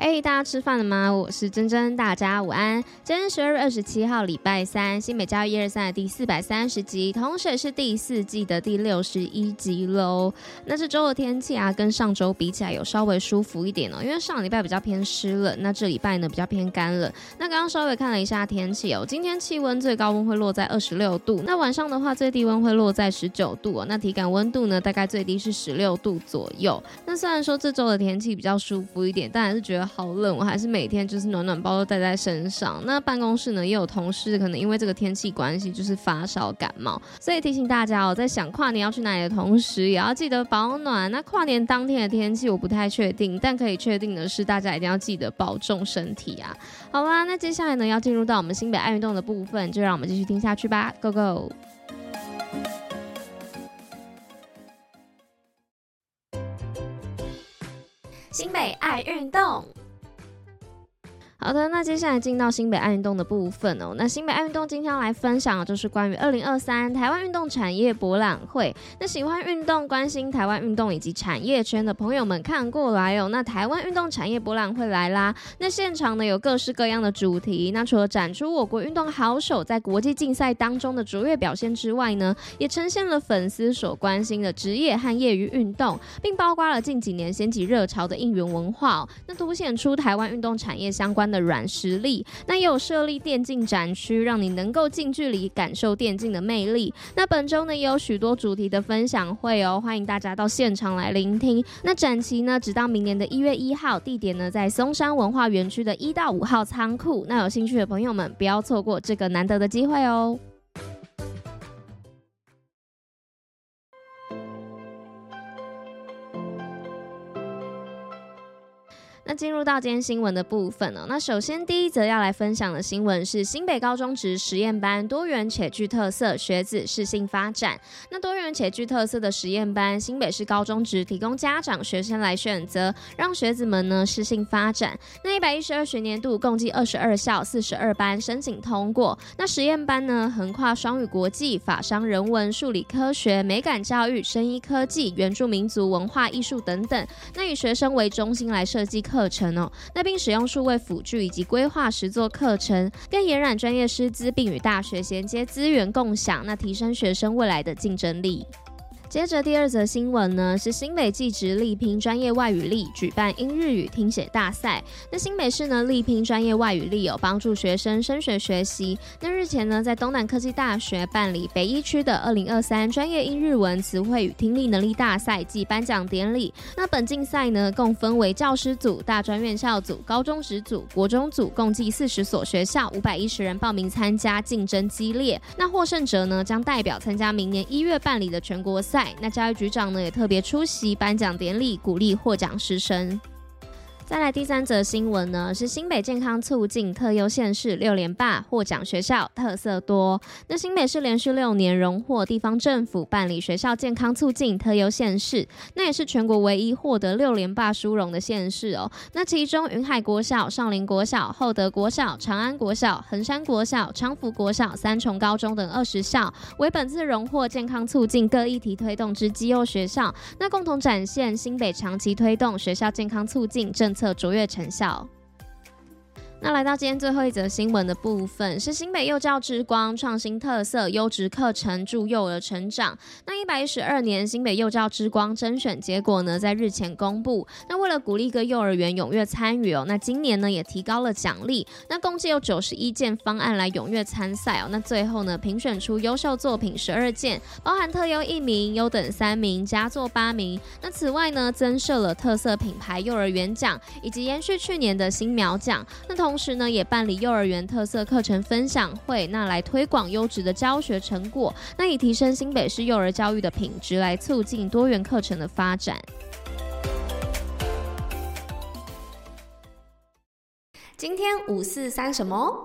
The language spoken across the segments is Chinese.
哎大家吃饭了吗？我是珍珍，大家午安。今天十二月二十七号，礼拜三，新美教育一二三的第四百三十集，同时也是第四季的第六十一集喽。那这周的天气啊，跟上周比起来有稍微舒服一点哦，因为上礼拜比较偏湿冷，那这礼拜呢比较偏干冷。那刚刚稍微看了一下天气哦，今天气温最高温会落在二十六度，那晚上的话最低温会落在十九度哦，那体感温度呢大概最低是十六度左右。那虽然说这周的天气比较舒服一点，但还是觉得。好冷，我还是每天就是暖暖包都带在身上。那办公室呢，也有同事可能因为这个天气关系，就是发烧感冒。所以提醒大家哦，在想跨年要去哪里的同时，也要记得保暖。那跨年当天的天气我不太确定，但可以确定的是，大家一定要记得保重身体啊。好啦，那接下来呢，要进入到我们新北爱运动的部分，就让我们继续听下去吧。Go go！新北爱运动。好的，那接下来进到新北爱运动的部分哦。那新北爱运动今天要来分享的就是关于二零二三台湾运动产业博览会。那喜欢运动、关心台湾运动以及产业圈的朋友们看过来哦。那台湾运动产业博览会来啦。那现场呢有各式各样的主题。那除了展出我国运动好手在国际竞赛当中的卓越表现之外呢，也呈现了粉丝所关心的职业和业余运动，并包括了近几年掀起热潮的应援文化哦。那凸显出台湾运动产业相关的软实力，那也有设立电竞展区，让你能够近距离感受电竞的魅力。那本周呢也有许多主题的分享会哦，欢迎大家到现场来聆听。那展期呢直到明年的一月一号，地点呢在松山文化园区的一到五号仓库。那有兴趣的朋友们不要错过这个难得的机会哦。那进入到今天新闻的部分呢、哦，那首先第一则要来分享的新闻是新北高中职实验班多元且具特色，学子适性发展。那多元且具特色的实验班，新北市高中职提供家长学生来选择，让学子们呢适性发展。那一百一十二学年度共计二十二校四十二班申请通过。那实验班呢横跨双语国际、法商人文、数理科学、美感教育、生医科技、原住民族文化艺术等等。那以学生为中心来设计课。课程哦，那并使用数位辅助以及规划实作课程，跟延揽专业师资，并与大学衔接资源共享，那提升学生未来的竞争力。接着第二则新闻呢，是新北技职力拼专业外语力举办英日语听写大赛。那新北市呢力拼专业外语力有帮助学生升学学习。那日前呢在东南科技大学办理北一区的二零二三专业英日文词汇与听力能力大赛暨颁奖典礼。那本竞赛呢共分为教师组、大专院校组、高中职组、国中组，共计四十所学校，五百一十人报名参加，竞争激烈。那获胜者呢将代表参加明年一月办理的全国赛那教育局长呢也特别出席颁奖典礼，鼓励获奖师生。再来第三则新闻呢，是新北健康促进特优县市六连霸获奖学校特色多。那新北市连续六年荣获地方政府办理学校健康促进特优县市，那也是全国唯一获得六连霸殊荣的县市哦。那其中云海国小、上林国小、厚德国小、长安国小、衡山国小、昌福国小、三重高中等二十校为本次荣获健康促进各议题推动之绩优学校，那共同展现新北长期推动学校健康促进政策卓越成效。那来到今天最后一则新闻的部分，是新北幼教之光创新特色优质课程助幼儿成长。那一百一十二年新北幼教之光甄选结果呢，在日前公布。那为了鼓励各幼儿园踊跃参与哦，那今年呢也提高了奖励。那共计有九十一件方案来踊跃参赛哦。那最后呢评选出优秀作品十二件，包含特优一名、优等三名、佳作八名。那此外呢增设了特色品牌幼儿园奖，以及延续去年的新苗奖。那同同时呢，也办理幼儿园特色课程分享会，那来推广优质的教学成果，那以提升新北市幼儿教育的品质，来促进多元课程的发展。今天五四三什么？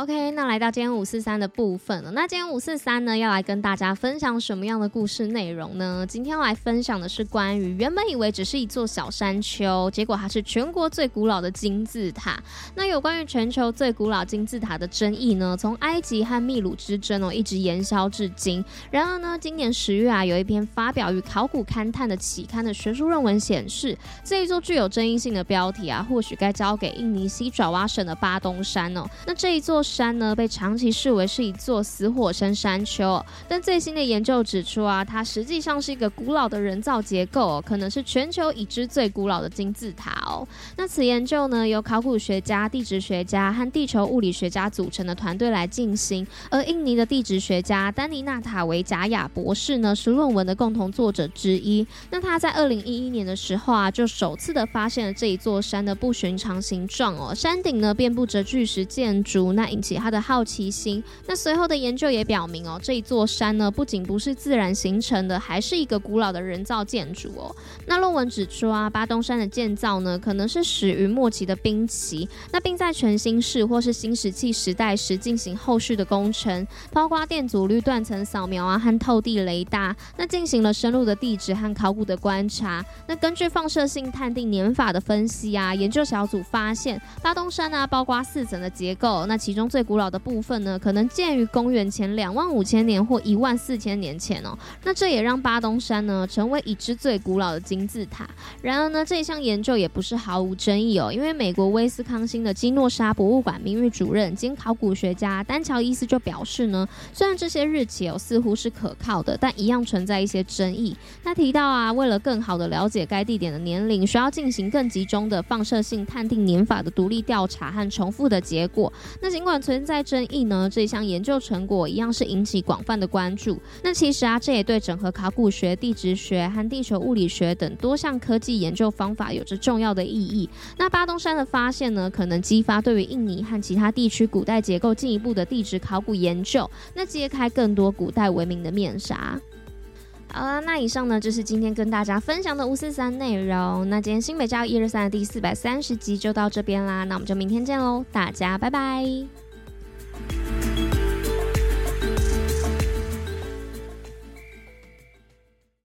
OK，那来到今天五四三的部分了。那今天五四三呢，要来跟大家分享什么样的故事内容呢？今天要来分享的是关于原本以为只是一座小山丘，结果它是全国最古老的金字塔。那有关于全球最古老金字塔的争议呢，从埃及和秘鲁之争哦，一直延烧至今。然而呢，今年十月啊，有一篇发表于考古勘探的期刊的学术论文显示，这一座具有争议性的标题啊，或许该交给印尼西爪哇省的巴东山哦。那这一座。山呢，被长期视为是一座死火山山丘，但最新的研究指出啊，它实际上是一个古老的人造结构，可能是全球已知最古老的金字塔哦。那此研究呢，由考古学家、地质学家和地球物理学家组成的团队来进行，而印尼的地质学家丹尼纳塔维贾亚博士呢，是论文的共同作者之一。那他在二零一一年的时候啊，就首次的发现了这一座山的不寻常形状哦，山顶呢遍布着巨石建筑，那引起他的好奇心。那随后的研究也表明哦，这一座山呢，不仅不是自然形成的，还是一个古老的人造建筑哦。那论文指出啊，巴东山的建造呢，可能是始于末期的冰期，那并在全新世或是新石器时代时进行后续的工程，包括电阻率断层扫描啊和透地雷达，那进行了深入的地质和考古的观察。那根据放射性碳定年法的分析啊，研究小组发现巴东山呢、啊，包括四层的结构，那其中中最古老的部分呢，可能建于公元前两万五千年或一万四千年前哦。那这也让巴东山呢成为已知最古老的金字塔。然而呢，这一项研究也不是毫无争议哦，因为美国威斯康星的基诺沙博物馆名誉主任兼考古学家丹乔伊斯就表示呢，虽然这些日期哦似乎是可靠的，但一样存在一些争议。他提到啊，为了更好的了解该地点的年龄，需要进行更集中的放射性碳定年法的独立调查和重复的结果。那尽管管存在争议呢，这项研究成果一样是引起广泛的关注。那其实啊，这也对整合考古学、地质学和地球物理学等多项科技研究方法有着重要的意义。那巴东山的发现呢，可能激发对于印尼和其他地区古代结构进一步的地质考古研究，那揭开更多古代文明的面纱。好了，那以上呢就是今天跟大家分享的五四三内容。那今天新北教一二三的第四百三十集就到这边啦，那我们就明天见喽，大家拜拜。